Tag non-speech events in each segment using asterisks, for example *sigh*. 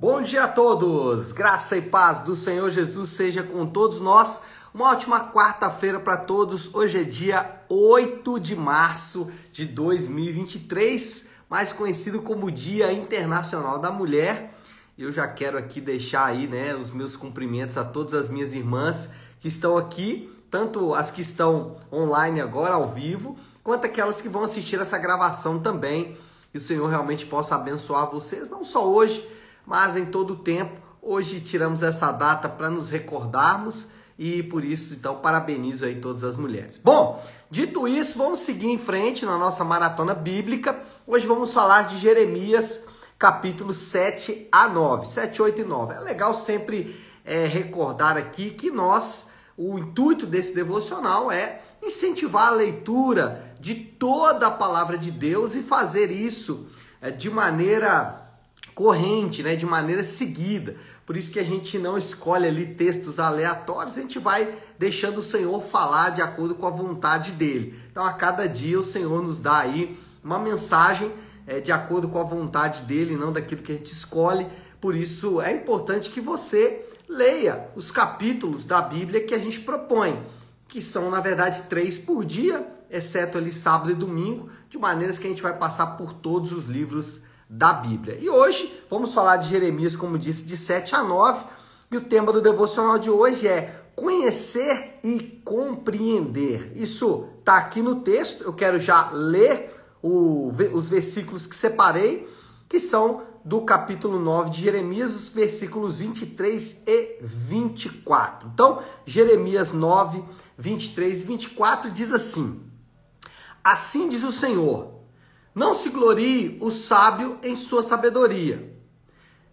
Bom dia a todos! Graça e paz do Senhor Jesus seja com todos nós. Uma ótima quarta-feira para todos. Hoje é dia 8 de março de 2023, mais conhecido como Dia Internacional da Mulher. Eu já quero aqui deixar aí, né, os meus cumprimentos a todas as minhas irmãs que estão aqui, tanto as que estão online agora ao vivo, quanto aquelas que vão assistir essa gravação também. Que o Senhor realmente possa abençoar vocês, não só hoje, mas em todo o tempo. Hoje tiramos essa data para nos recordarmos e por isso, então, parabenizo aí todas as mulheres. Bom, dito isso, vamos seguir em frente na nossa maratona bíblica. Hoje vamos falar de Jeremias, capítulos 7 a 9, 7, 8 e 9. É legal sempre é, recordar aqui que nós, o intuito desse devocional é incentivar a leitura de toda a palavra de Deus e fazer isso é, de maneira corrente, né, de maneira seguida. Por isso que a gente não escolhe ali textos aleatórios, a gente vai deixando o Senhor falar de acordo com a vontade dele. Então, a cada dia o Senhor nos dá aí uma mensagem é, de acordo com a vontade dele, não daquilo que a gente escolhe. Por isso é importante que você leia os capítulos da Bíblia que a gente propõe, que são na verdade três por dia, exceto ali sábado e domingo, de maneiras que a gente vai passar por todos os livros da Bíblia. E hoje vamos falar de Jeremias, como disse, de 7 a 9. E o tema do devocional de hoje é conhecer e compreender. Isso está aqui no texto. Eu quero já ler o, os versículos que separei, que são do capítulo 9 de Jeremias, os versículos 23 e 24. Então, Jeremias 9, 23 e 24 diz assim: Assim diz o Senhor não se glorie o sábio em sua sabedoria,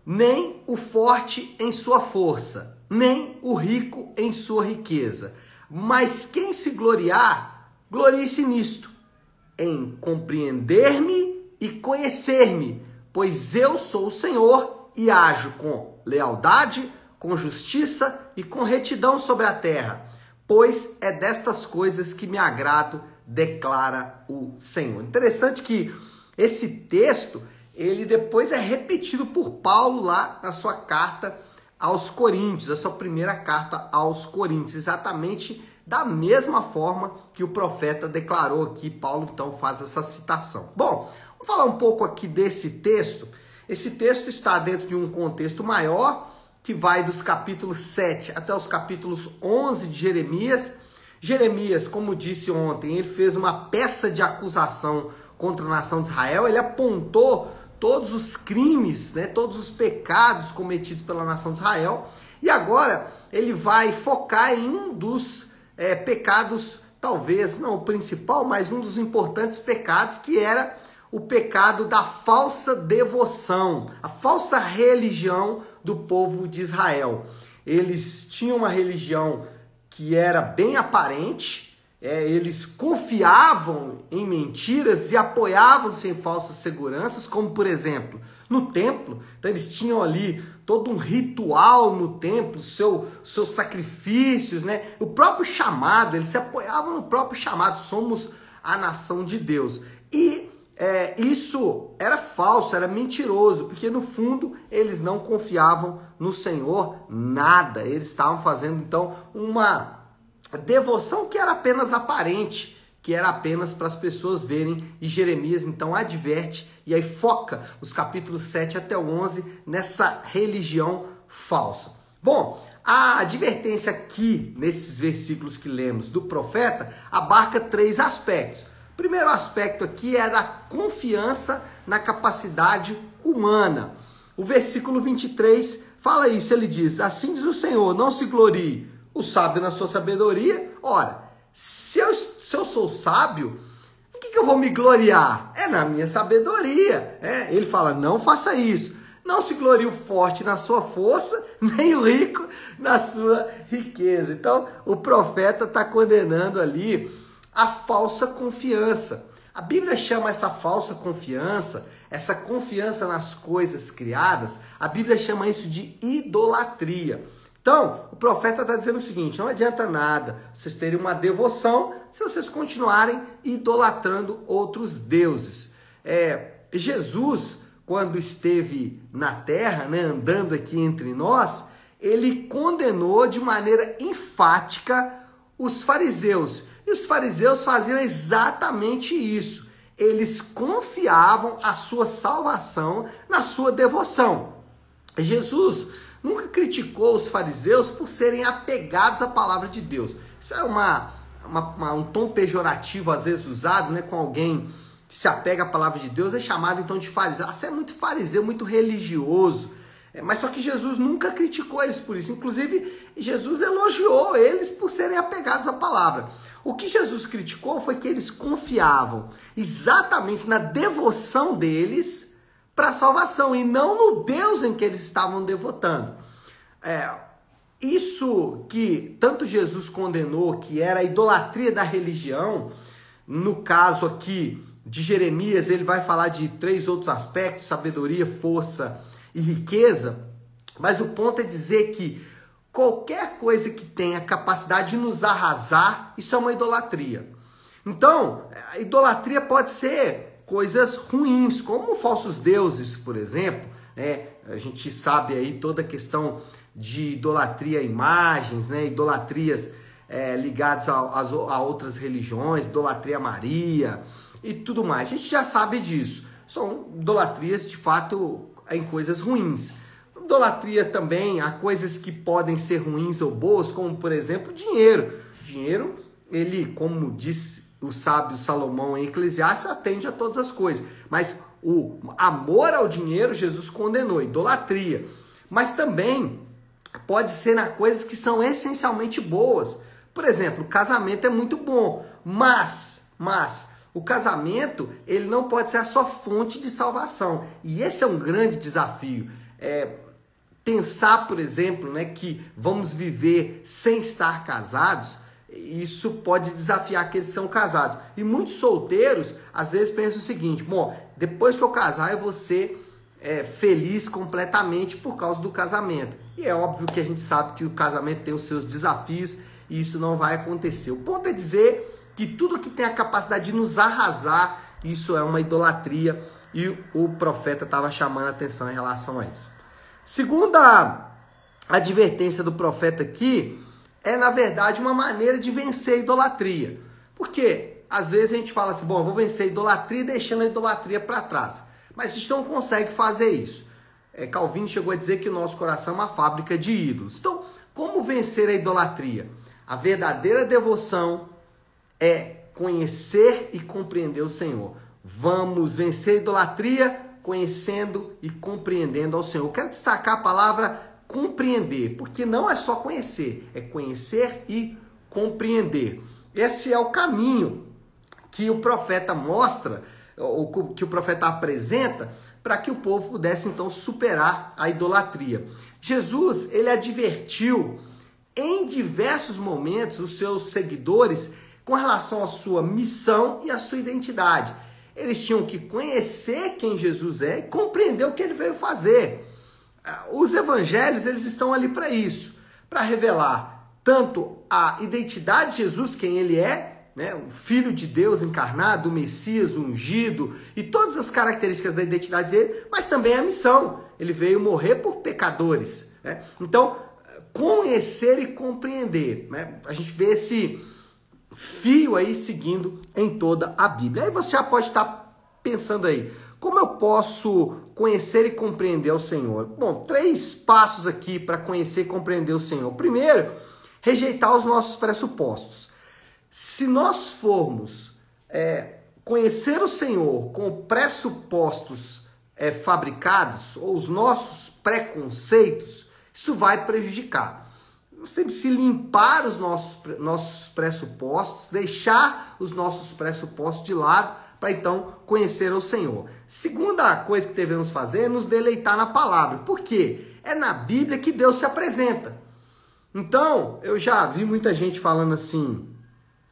nem o forte em sua força, nem o rico em sua riqueza. Mas quem se gloriar, glorie-se nisto, em compreender-me e conhecer-me, pois eu sou o Senhor e ajo com lealdade, com justiça e com retidão sobre a terra, pois é destas coisas que me agrado declara o Senhor. Interessante que esse texto, ele depois é repetido por Paulo lá na sua carta aos Coríntios, a sua primeira carta aos Coríntios, exatamente da mesma forma que o profeta declarou aqui, Paulo então faz essa citação. Bom, vamos falar um pouco aqui desse texto. Esse texto está dentro de um contexto maior, que vai dos capítulos 7 até os capítulos 11 de Jeremias, Jeremias, como disse ontem, ele fez uma peça de acusação contra a nação de Israel, ele apontou todos os crimes, né, todos os pecados cometidos pela nação de Israel, e agora ele vai focar em um dos é, pecados, talvez não o principal, mas um dos importantes pecados, que era o pecado da falsa devoção, a falsa religião do povo de Israel. Eles tinham uma religião que era bem aparente, é, eles confiavam em mentiras e apoiavam-se em falsas seguranças, como por exemplo no templo. Então eles tinham ali todo um ritual no templo, seu, seus sacrifícios, né? O próprio chamado, eles se apoiavam no próprio chamado. Somos a nação de Deus. E é, isso era falso, era mentiroso, porque no fundo eles não confiavam no Senhor nada. Eles estavam fazendo então uma devoção que era apenas aparente, que era apenas para as pessoas verem. E Jeremias então adverte e aí foca os capítulos 7 até o 11 nessa religião falsa. Bom, a advertência aqui nesses versículos que lemos do profeta abarca três aspectos. Primeiro aspecto aqui é da confiança na capacidade humana. O versículo 23 fala isso, ele diz: Assim diz o Senhor, não se glorie o sábio na sua sabedoria. Ora, se eu, se eu sou sábio, o que, que eu vou me gloriar? É na minha sabedoria. É, ele fala: não faça isso. Não se glorie o forte na sua força, *laughs* nem o rico na sua riqueza. Então, o profeta está condenando ali a falsa confiança. A Bíblia chama essa falsa confiança, essa confiança nas coisas criadas, a Bíblia chama isso de idolatria. Então, o profeta está dizendo o seguinte: não adianta nada vocês terem uma devoção se vocês continuarem idolatrando outros deuses. É, Jesus, quando esteve na terra, né, andando aqui entre nós, ele condenou de maneira enfática os fariseus. E os fariseus faziam exatamente isso. Eles confiavam a sua salvação na sua devoção. Jesus nunca criticou os fariseus por serem apegados à palavra de Deus. Isso é uma, uma, uma, um tom pejorativo, às vezes usado né, com alguém que se apega à palavra de Deus, é chamado então de fariseu. Ah, você é muito fariseu, muito religioso. É, mas só que Jesus nunca criticou eles por isso. Inclusive, Jesus elogiou eles por serem apegados à palavra. O que Jesus criticou foi que eles confiavam exatamente na devoção deles para a salvação e não no Deus em que eles estavam devotando. É, isso que tanto Jesus condenou, que era a idolatria da religião, no caso aqui de Jeremias, ele vai falar de três outros aspectos: sabedoria, força e riqueza. Mas o ponto é dizer que qualquer coisa que tenha capacidade de nos arrasar, isso é uma idolatria. Então, a idolatria pode ser coisas ruins, como falsos deuses, por exemplo. Né? A gente sabe aí toda a questão de idolatria a imagens, né? idolatrias é, ligadas a, a, a outras religiões, idolatria a Maria e tudo mais. A gente já sabe disso. São idolatrias de fato em coisas ruins. Idolatria também há coisas que podem ser ruins ou boas, como por exemplo dinheiro. Dinheiro, ele, como disse o sábio Salomão em Eclesiastes atende a todas as coisas. Mas o amor ao dinheiro, Jesus condenou, idolatria. Mas também pode ser na coisas que são essencialmente boas. Por exemplo, o casamento é muito bom, mas, mas o casamento ele não pode ser a sua fonte de salvação. E esse é um grande desafio. É, pensar, por exemplo, né, que vamos viver sem estar casados isso pode desafiar que são casados. E muitos solteiros, às vezes, pensam o seguinte: bom, depois que eu casar, eu vou ser é, feliz completamente por causa do casamento. E é óbvio que a gente sabe que o casamento tem os seus desafios e isso não vai acontecer. O ponto é dizer que tudo que tem a capacidade de nos arrasar, isso é uma idolatria e o profeta estava chamando a atenção em relação a isso. Segunda advertência do profeta aqui é, na verdade, uma maneira de vencer a idolatria. Porque às vezes a gente fala assim, bom, eu vou vencer a idolatria deixando a idolatria para trás. Mas a gente não consegue fazer isso. É, Calvino chegou a dizer que o nosso coração é uma fábrica de ídolos. Então, como vencer a idolatria? A verdadeira devoção é conhecer e compreender o Senhor. Vamos vencer a idolatria conhecendo e compreendendo ao Senhor. Eu quero destacar a palavra compreender, porque não é só conhecer, é conhecer e compreender. Esse é o caminho que o profeta mostra, ou que o profeta apresenta, para que o povo pudesse então superar a idolatria. Jesus, ele advertiu em diversos momentos os seus seguidores com relação à sua missão e à sua identidade. Eles tinham que conhecer quem Jesus é e compreender o que ele veio fazer. Os evangelhos, eles estão ali para isso, para revelar tanto a identidade de Jesus, quem ele é, né, o Filho de Deus encarnado, o Messias, o ungido, e todas as características da identidade dele, mas também a missão. Ele veio morrer por pecadores. Né? Então, conhecer e compreender. Né? A gente vê esse fio aí seguindo em toda a Bíblia. Aí você já pode estar pensando aí, como eu posso conhecer e compreender o Senhor? Bom, três passos aqui para conhecer e compreender o Senhor. Primeiro, rejeitar os nossos pressupostos. Se nós formos é, conhecer o Senhor com pressupostos é, fabricados, ou os nossos preconceitos, isso vai prejudicar. Temos que limpar os nossos, nossos pressupostos, deixar os nossos pressupostos de lado para então conhecer o Senhor. Segunda coisa que devemos fazer é nos deleitar na palavra. Por quê? É na Bíblia que Deus se apresenta. Então, eu já vi muita gente falando assim: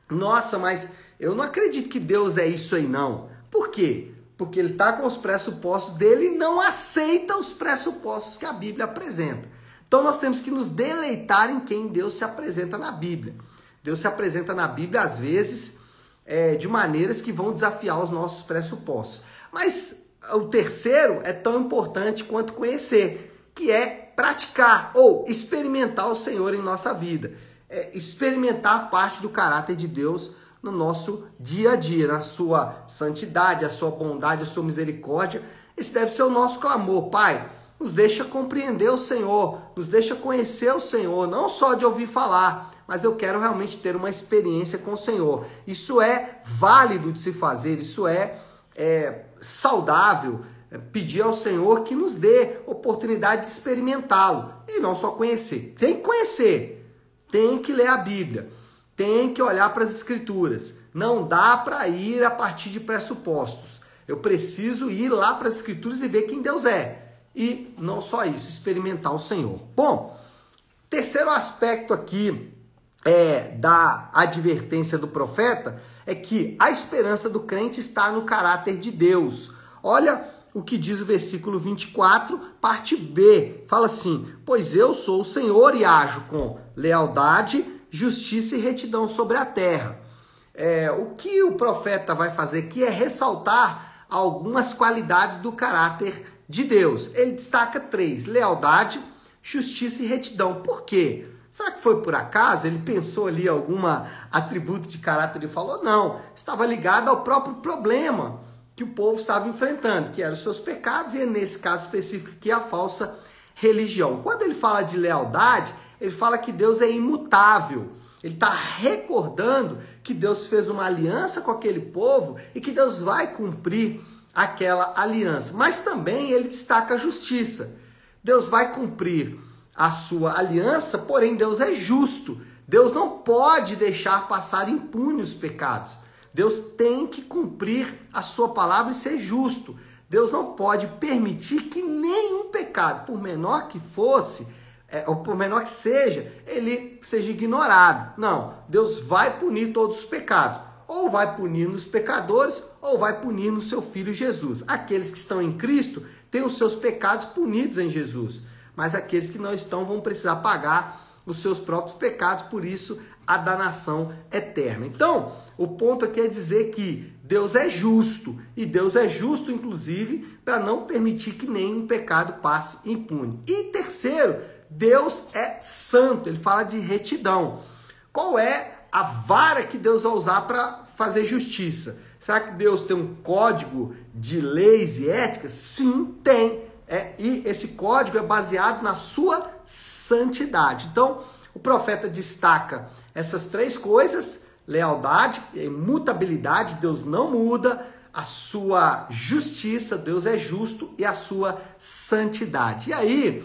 nossa, mas eu não acredito que Deus é isso aí, não. Por quê? Porque ele está com os pressupostos dele e não aceita os pressupostos que a Bíblia apresenta. Então, nós temos que nos deleitar em quem Deus se apresenta na Bíblia. Deus se apresenta na Bíblia, às vezes, é, de maneiras que vão desafiar os nossos pressupostos. Mas o terceiro é tão importante quanto conhecer, que é praticar ou experimentar o Senhor em nossa vida. É experimentar parte do caráter de Deus no nosso dia a dia, na sua santidade, a sua bondade, a sua misericórdia. Esse deve ser o nosso clamor, Pai. Nos deixa compreender o Senhor, nos deixa conhecer o Senhor, não só de ouvir falar, mas eu quero realmente ter uma experiência com o Senhor. Isso é válido de se fazer, isso é, é saudável é, pedir ao Senhor que nos dê oportunidade de experimentá-lo e não só conhecer. Tem que conhecer, tem que ler a Bíblia, tem que olhar para as Escrituras. Não dá para ir a partir de pressupostos. Eu preciso ir lá para as Escrituras e ver quem Deus é. E não só isso, experimentar o Senhor. Bom, terceiro aspecto aqui é, da advertência do profeta é que a esperança do crente está no caráter de Deus. Olha o que diz o versículo 24, parte B. Fala assim: Pois eu sou o Senhor e ajo com lealdade, justiça e retidão sobre a terra. É, o que o profeta vai fazer aqui é ressaltar algumas qualidades do caráter de Deus. Ele destaca três: lealdade, justiça e retidão. Por quê? Será que foi por acaso? Ele pensou ali algum atributo de caráter e falou? Não, estava ligado ao próprio problema que o povo estava enfrentando, que eram os seus pecados, e nesse caso específico aqui a falsa religião. Quando ele fala de lealdade, ele fala que Deus é imutável. Ele está recordando que Deus fez uma aliança com aquele povo e que Deus vai cumprir aquela aliança. Mas também ele destaca a justiça. Deus vai cumprir a sua aliança, porém Deus é justo. Deus não pode deixar passar impune os pecados. Deus tem que cumprir a sua palavra e ser justo. Deus não pode permitir que nenhum pecado, por menor que fosse, é, ou por menor que seja, ele seja ignorado. Não, Deus vai punir todos os pecados. Ou vai punir nos pecadores, ou vai punir no seu filho Jesus. Aqueles que estão em Cristo têm os seus pecados punidos em Jesus. Mas aqueles que não estão vão precisar pagar os seus próprios pecados, por isso a danação eterna. Então, o ponto aqui é dizer que Deus é justo, e Deus é justo, inclusive, para não permitir que nenhum pecado passe impune. E terceiro, Deus é santo, ele fala de retidão. Qual é a vara que Deus vai usar para fazer justiça? Será que Deus tem um código de leis e éticas? Sim, tem. É, e esse código é baseado na sua santidade. Então, o profeta destaca essas três coisas: lealdade, imutabilidade, Deus não muda, a sua justiça, Deus é justo, e a sua santidade. E aí,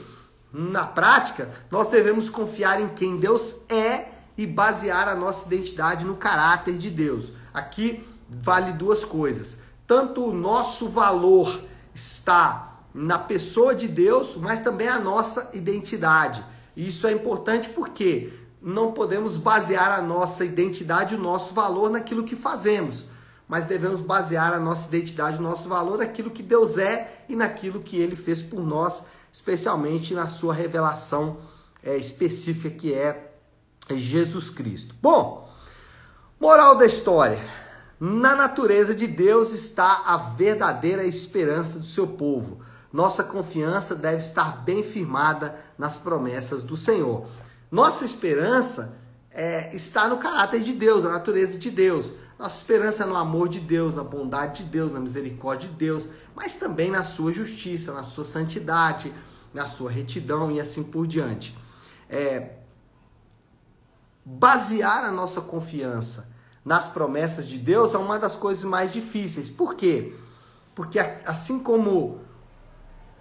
na prática, nós devemos confiar em quem Deus é e basear a nossa identidade no caráter de Deus. Aqui vale duas coisas. Tanto o nosso valor está na pessoa de Deus, mas também a nossa identidade. Isso é importante porque não podemos basear a nossa identidade, o nosso valor naquilo que fazemos, mas devemos basear a nossa identidade, o nosso valor naquilo que Deus é e naquilo que Ele fez por nós, especialmente na sua revelação é, específica que é Jesus Cristo. Bom, moral da história. Na natureza de Deus está a verdadeira esperança do seu povo. Nossa confiança deve estar bem firmada nas promessas do Senhor. Nossa esperança é, está no caráter de Deus, na natureza de Deus. Nossa esperança é no amor de Deus, na bondade de Deus, na misericórdia de Deus, mas também na sua justiça, na sua santidade, na sua retidão e assim por diante. É, basear a nossa confiança nas promessas de Deus é uma das coisas mais difíceis. Por quê? Porque assim como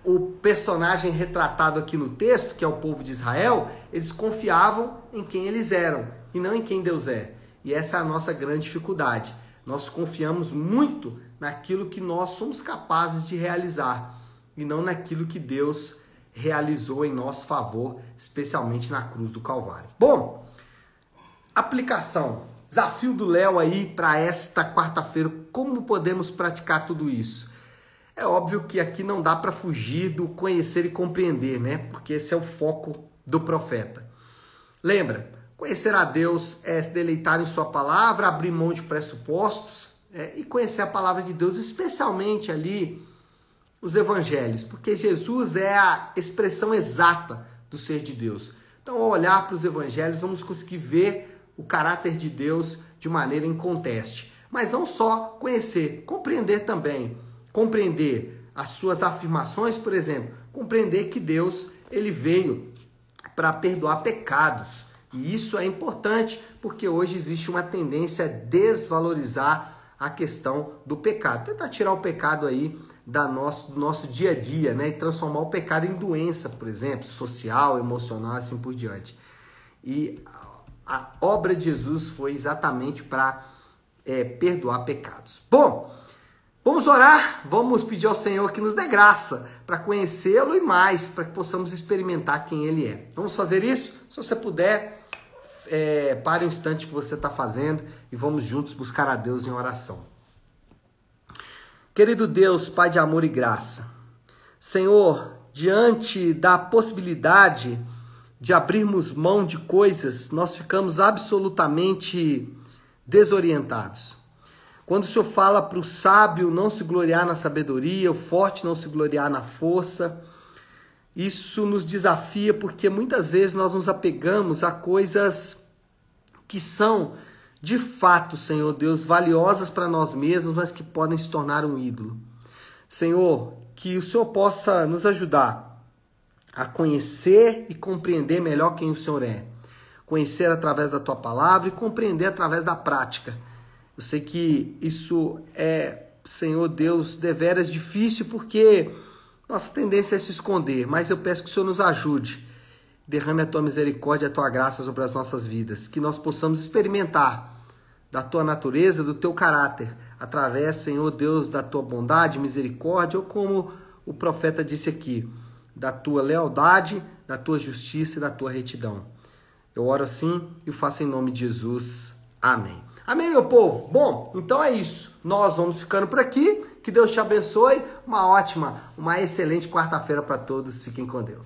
o personagem retratado aqui no texto, que é o povo de Israel, eles confiavam em quem eles eram e não em quem Deus é. E essa é a nossa grande dificuldade. Nós confiamos muito naquilo que nós somos capazes de realizar e não naquilo que Deus realizou em nosso favor, especialmente na cruz do Calvário. Bom, aplicação. Desafio do Léo aí para esta quarta-feira. Como podemos praticar tudo isso? É óbvio que aqui não dá para fugir do conhecer e compreender, né? Porque esse é o foco do profeta. Lembra, conhecer a Deus é se deleitar em Sua palavra, abrir mão de pressupostos é, e conhecer a palavra de Deus, especialmente ali os evangelhos, porque Jesus é a expressão exata do ser de Deus. Então, ao olhar para os evangelhos, vamos conseguir ver o caráter de Deus de maneira inconteste. Mas não só conhecer, compreender também. Compreender as suas afirmações, por exemplo, compreender que Deus ele veio para perdoar pecados. E isso é importante porque hoje existe uma tendência a desvalorizar a questão do pecado. Tentar tirar o pecado aí da nosso, do nosso dia a dia, né? E transformar o pecado em doença, por exemplo, social, emocional, assim por diante. E a obra de Jesus foi exatamente para é, perdoar pecados. Bom, vamos orar, vamos pedir ao Senhor que nos dê graça para conhecê-lo e mais, para que possamos experimentar quem Ele é. Vamos fazer isso? Se você puder, é, pare um instante que você está fazendo e vamos juntos buscar a Deus em oração. Querido Deus, Pai de amor e graça, Senhor, diante da possibilidade de abrirmos mão de coisas, nós ficamos absolutamente desorientados. Quando o Senhor fala para o sábio não se gloriar na sabedoria, o forte não se gloriar na força, isso nos desafia porque muitas vezes nós nos apegamos a coisas que são de fato, Senhor Deus, valiosas para nós mesmos, mas que podem se tornar um ídolo. Senhor, que o Senhor possa nos ajudar a conhecer e compreender melhor quem o Senhor é. Conhecer através da tua palavra e compreender através da prática. Eu sei que isso é, Senhor Deus, deveras difícil porque nossa tendência é se esconder, mas eu peço que o Senhor nos ajude. Derrame a tua misericórdia e a tua graça sobre as nossas vidas, que nós possamos experimentar da tua natureza, do teu caráter, através, Senhor Deus, da tua bondade, misericórdia, ou como o profeta disse aqui, da tua lealdade, da tua justiça e da tua retidão. Eu oro assim e faço em nome de Jesus. Amém. Amém, meu povo? Bom, então é isso. Nós vamos ficando por aqui. Que Deus te abençoe. Uma ótima, uma excelente quarta-feira para todos. Fiquem com Deus.